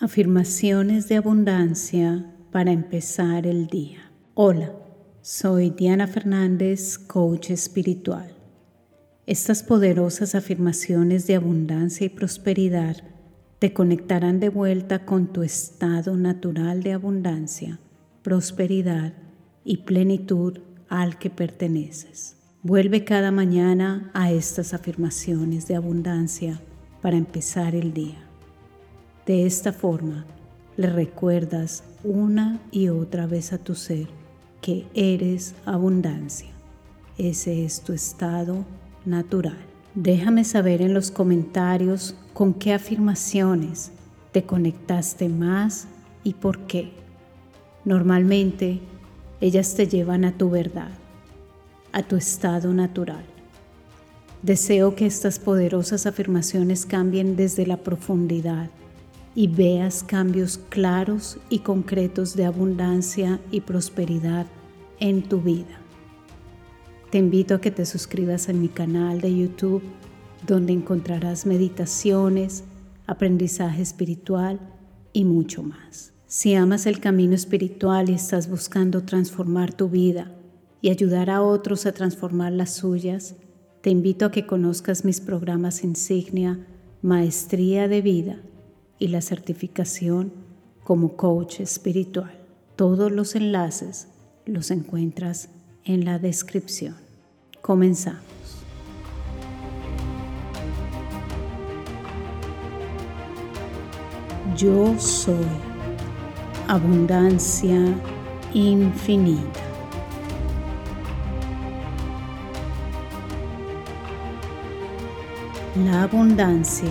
Afirmaciones de abundancia para empezar el día. Hola, soy Diana Fernández, coach espiritual. Estas poderosas afirmaciones de abundancia y prosperidad te conectarán de vuelta con tu estado natural de abundancia, prosperidad y plenitud al que perteneces. Vuelve cada mañana a estas afirmaciones de abundancia para empezar el día. De esta forma, le recuerdas una y otra vez a tu ser que eres abundancia. Ese es tu estado natural. Déjame saber en los comentarios con qué afirmaciones te conectaste más y por qué. Normalmente ellas te llevan a tu verdad, a tu estado natural. Deseo que estas poderosas afirmaciones cambien desde la profundidad y veas cambios claros y concretos de abundancia y prosperidad en tu vida. Te invito a que te suscribas a mi canal de YouTube donde encontrarás meditaciones, aprendizaje espiritual y mucho más. Si amas el camino espiritual y estás buscando transformar tu vida y ayudar a otros a transformar las suyas, te invito a que conozcas mis programas insignia Maestría de Vida y la certificación como coach espiritual. Todos los enlaces los encuentras en la descripción. Comenzamos. Yo soy abundancia infinita. La abundancia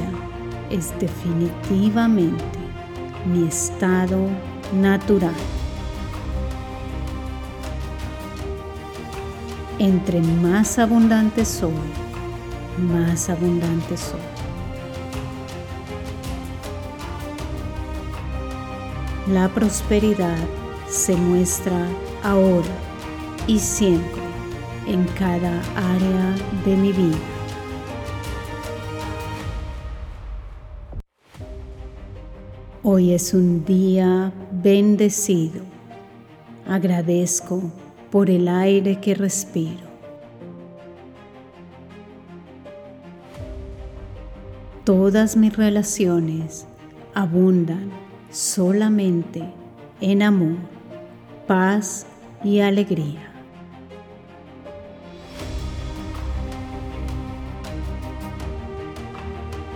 es definitivamente mi estado natural. Entre más abundante soy, más abundante soy. La prosperidad se muestra ahora y siempre en cada área de mi vida. Hoy es un día bendecido. Agradezco por el aire que respiro. Todas mis relaciones abundan solamente en amor, paz y alegría.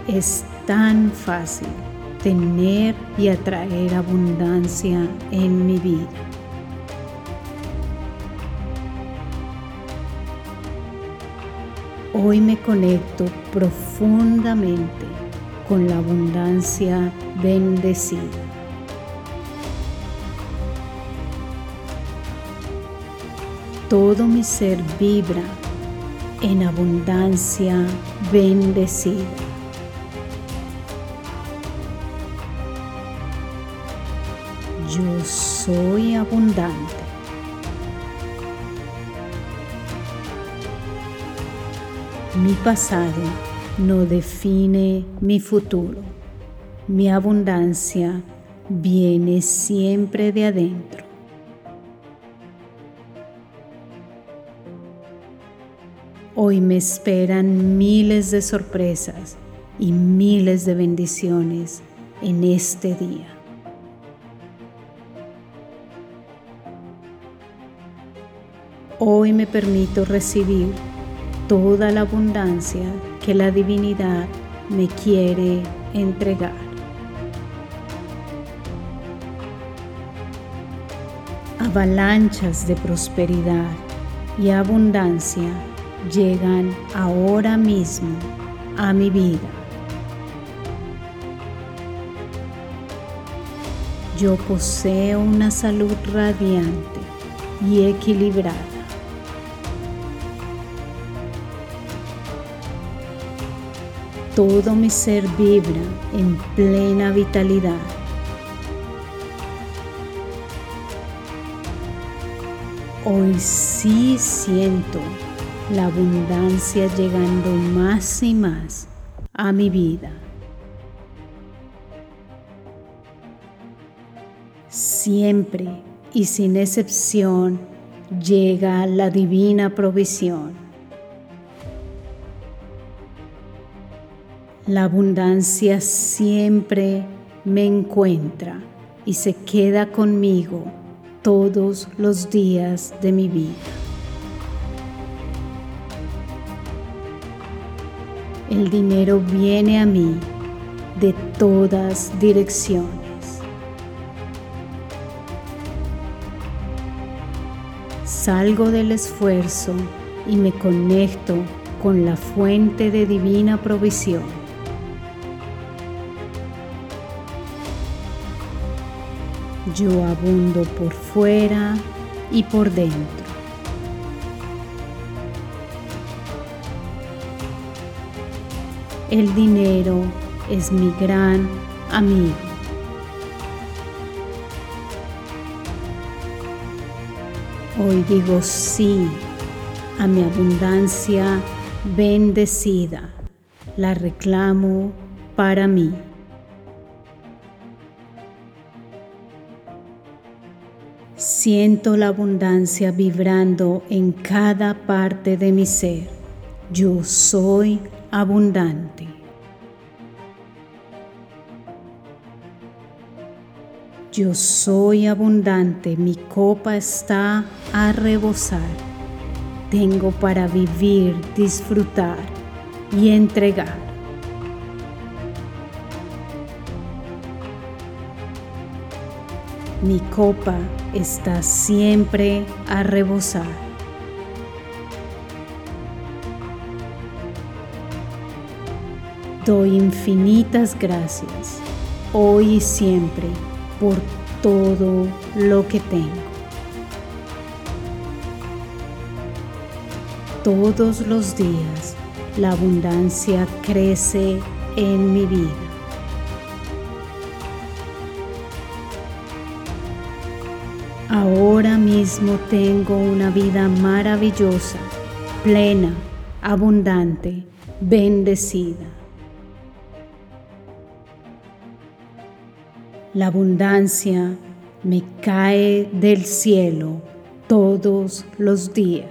Es tan fácil tener y atraer abundancia en mi vida. Hoy me conecto profundamente con la abundancia bendecida. Todo mi ser vibra en abundancia bendecida. Soy abundante. Mi pasado no define mi futuro. Mi abundancia viene siempre de adentro. Hoy me esperan miles de sorpresas y miles de bendiciones en este día. Hoy me permito recibir toda la abundancia que la divinidad me quiere entregar. Avalanchas de prosperidad y abundancia llegan ahora mismo a mi vida. Yo poseo una salud radiante y equilibrada. Todo mi ser vibra en plena vitalidad. Hoy sí siento la abundancia llegando más y más a mi vida. Siempre y sin excepción llega la divina provisión. La abundancia siempre me encuentra y se queda conmigo todos los días de mi vida. El dinero viene a mí de todas direcciones. Salgo del esfuerzo y me conecto con la fuente de divina provisión. Yo abundo por fuera y por dentro. El dinero es mi gran amigo. Hoy digo sí a mi abundancia bendecida. La reclamo para mí. Siento la abundancia vibrando en cada parte de mi ser. Yo soy abundante. Yo soy abundante, mi copa está a rebosar. Tengo para vivir, disfrutar y entregar. Mi copa está siempre a rebosar. Doy infinitas gracias, hoy y siempre por todo lo que tengo. Todos los días la abundancia crece en mi vida. Ahora mismo tengo una vida maravillosa, plena, abundante, bendecida. La abundancia me cae del cielo todos los días.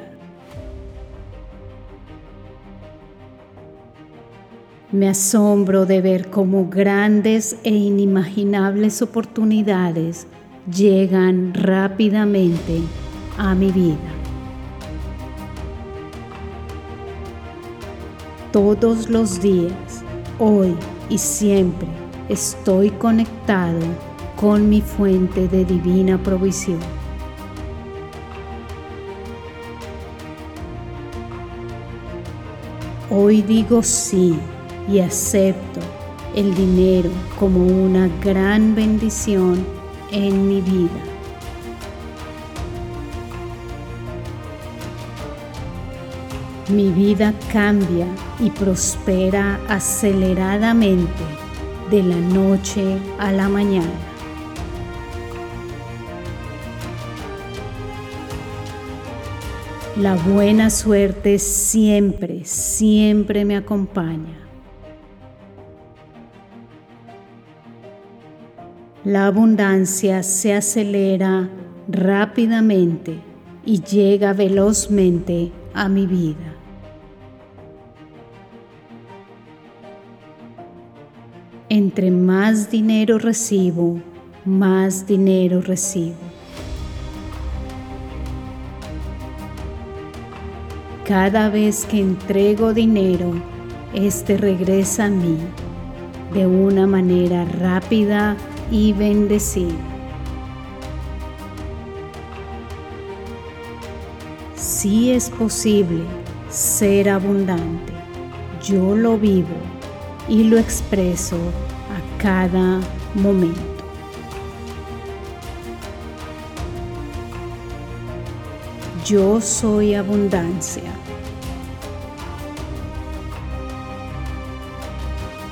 Me asombro de ver cómo grandes e inimaginables oportunidades llegan rápidamente a mi vida. Todos los días, hoy y siempre, estoy conectado con mi fuente de divina provisión. Hoy digo sí y acepto el dinero como una gran bendición en mi vida. Mi vida cambia y prospera aceleradamente de la noche a la mañana. La buena suerte siempre, siempre me acompaña. La abundancia se acelera rápidamente y llega velozmente a mi vida. Entre más dinero recibo, más dinero recibo. Cada vez que entrego dinero, este regresa a mí de una manera rápida y bendecida. Sí es posible ser abundante. Yo lo vivo y lo expreso a cada momento. Yo soy abundancia.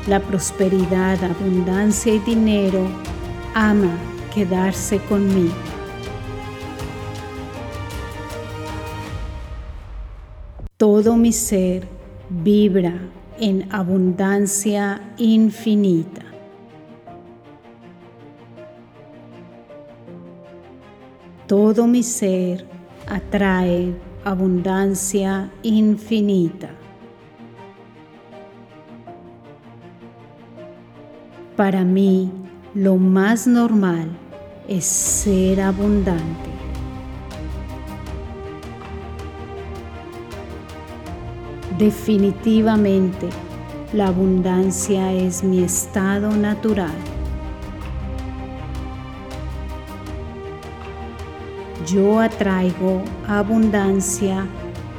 La prosperidad, abundancia y dinero ama quedarse conmigo. Todo mi ser vibra en abundancia infinita. Todo mi ser atrae abundancia infinita. Para mí, lo más normal es ser abundante. Definitivamente, la abundancia es mi estado natural. Yo atraigo abundancia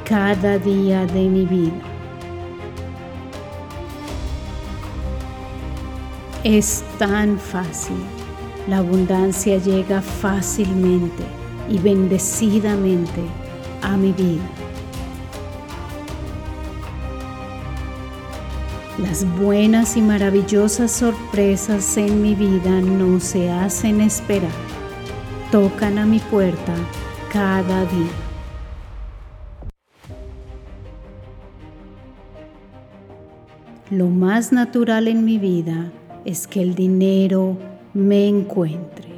cada día de mi vida. Es tan fácil. La abundancia llega fácilmente y bendecidamente a mi vida. Las buenas y maravillosas sorpresas en mi vida no se hacen esperar. Tocan a mi puerta cada día. Lo más natural en mi vida es que el dinero me encuentre.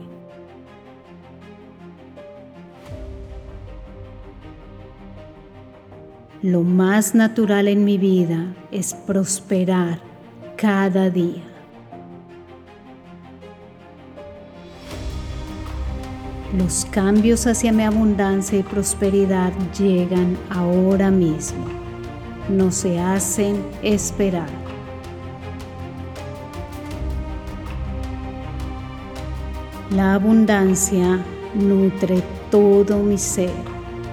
Lo más natural en mi vida es prosperar cada día. Los cambios hacia mi abundancia y prosperidad llegan ahora mismo. No se hacen esperar. La abundancia nutre todo mi ser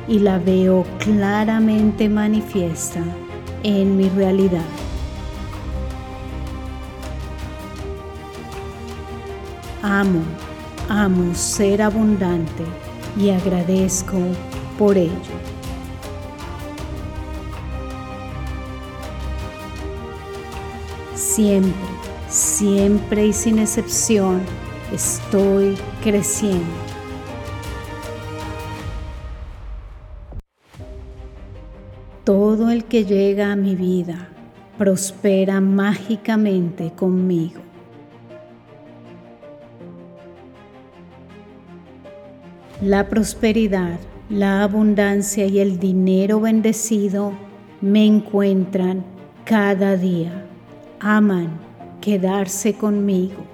y la veo claramente manifiesta en mi realidad. Amo, amo ser abundante y agradezco por ello. Siempre, siempre y sin excepción estoy creciendo. Todo el que llega a mi vida prospera mágicamente conmigo. La prosperidad, la abundancia y el dinero bendecido me encuentran cada día. Aman quedarse conmigo.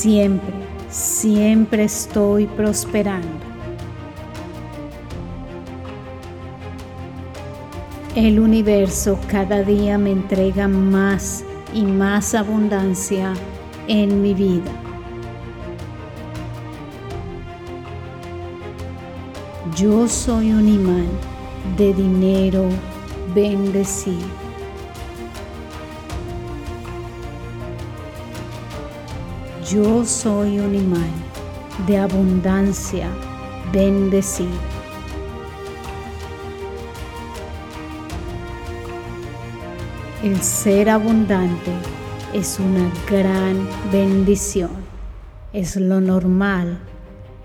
Siempre, siempre estoy prosperando. El universo cada día me entrega más y más abundancia en mi vida. Yo soy un imán de dinero bendecido. Yo soy un imán de abundancia bendecido. El ser abundante es una gran bendición. Es lo normal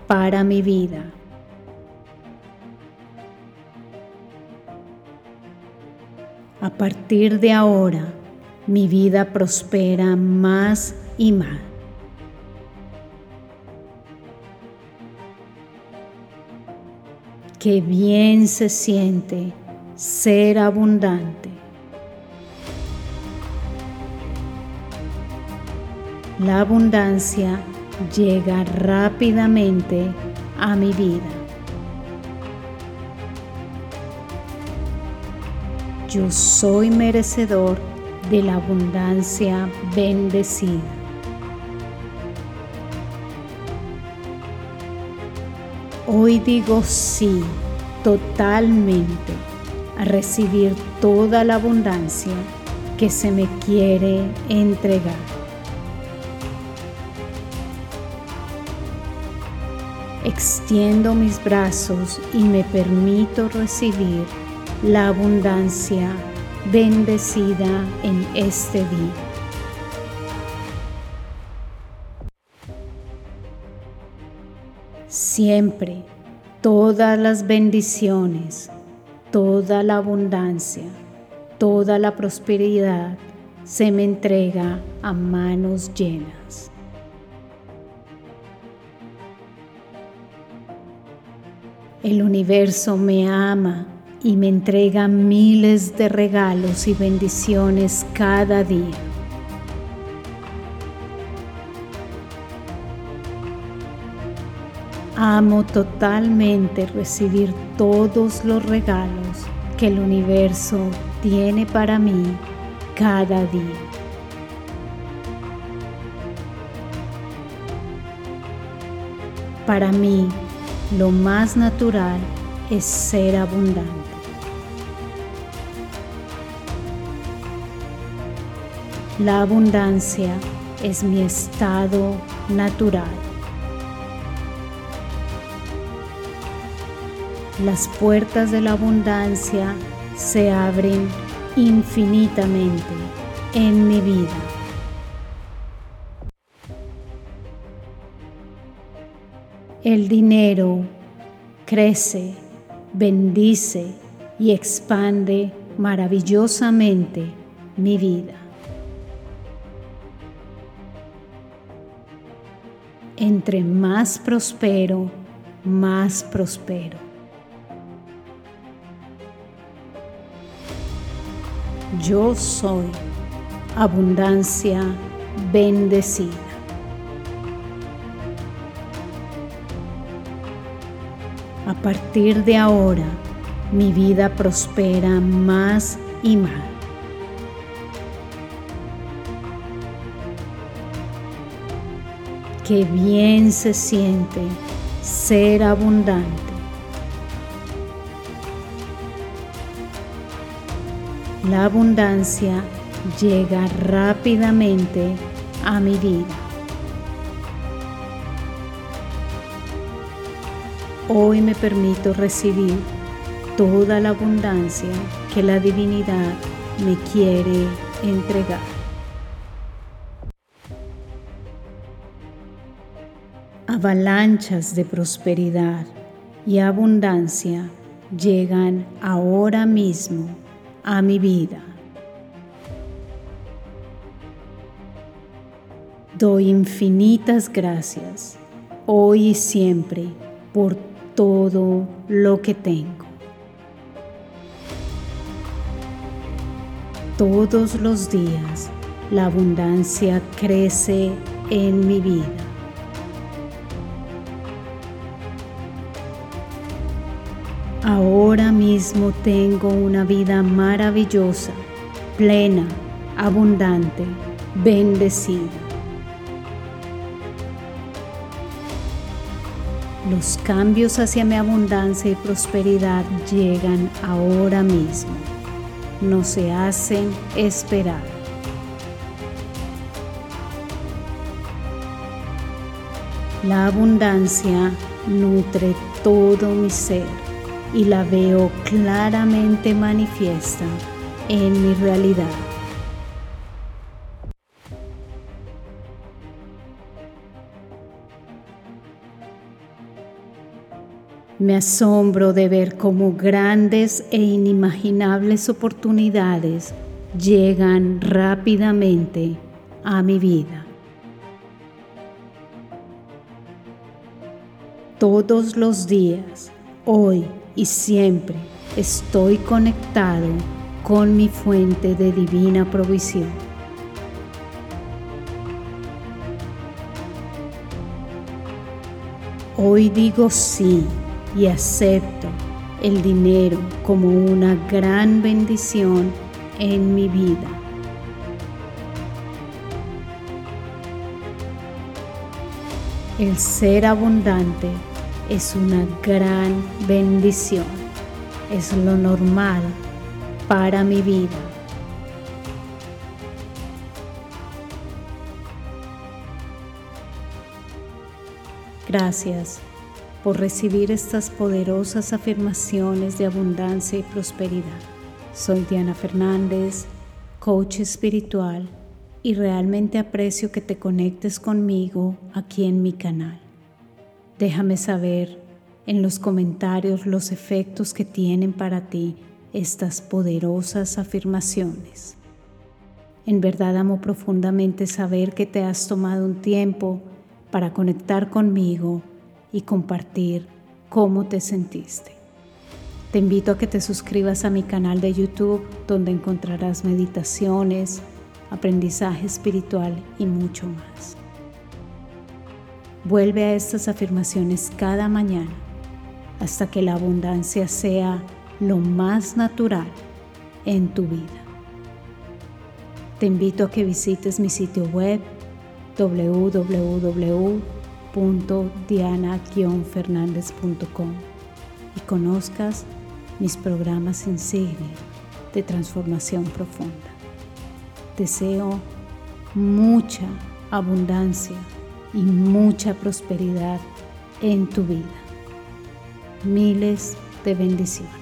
para mi vida. A partir de ahora, mi vida prospera más y más. Qué bien se siente ser abundante. La abundancia llega rápidamente a mi vida. Yo soy merecedor de la abundancia bendecida. Hoy digo sí totalmente a recibir toda la abundancia que se me quiere entregar. extiendo mis brazos y me permito recibir la abundancia bendecida en este día. siempre todas las bendiciones, toda la abundancia, toda la prosperidad se me entrega a manos llenas. El universo me ama y me entrega miles de regalos y bendiciones cada día. Amo totalmente recibir todos los regalos que el universo tiene para mí cada día. Para mí, lo más natural es ser abundante. La abundancia es mi estado natural. Las puertas de la abundancia se abren infinitamente en mi vida. El dinero crece, bendice y expande maravillosamente mi vida. Entre más prospero, más prospero. Yo soy abundancia bendecida. A partir de ahora, mi vida prospera más y más. Qué bien se siente ser abundante. La abundancia llega rápidamente a mi vida. Hoy me permito recibir toda la abundancia que la divinidad me quiere entregar. Avalanchas de prosperidad y abundancia llegan ahora mismo a mi vida. Doy infinitas gracias hoy y siempre por todo lo que tengo. Todos los días la abundancia crece en mi vida. Mismo tengo una vida maravillosa, plena, abundante, bendecida. Los cambios hacia mi abundancia y prosperidad llegan ahora mismo. No se hacen esperar. La abundancia nutre todo mi ser y la veo claramente manifiesta en mi realidad. Me asombro de ver cómo grandes e inimaginables oportunidades llegan rápidamente a mi vida. Todos los días, hoy y siempre, estoy conectado con mi fuente de divina provisión. Hoy digo sí y acepto el dinero como una gran bendición en mi vida. El ser abundante es una gran bendición, es lo normal para mi vida. Gracias por recibir estas poderosas afirmaciones de abundancia y prosperidad. Soy Diana Fernández, coach espiritual, y realmente aprecio que te conectes conmigo aquí en mi canal. Déjame saber en los comentarios los efectos que tienen para ti estas poderosas afirmaciones. En verdad amo profundamente saber que te has tomado un tiempo para conectar conmigo y compartir cómo te sentiste. Te invito a que te suscribas a mi canal de YouTube donde encontrarás meditaciones, aprendizaje espiritual y mucho más. Vuelve a estas afirmaciones cada mañana hasta que la abundancia sea lo más natural en tu vida. Te invito a que visites mi sitio web www.diana-fernandez.com y conozcas mis programas insignia de transformación profunda. Deseo mucha abundancia y mucha prosperidad en tu vida. Miles de bendiciones.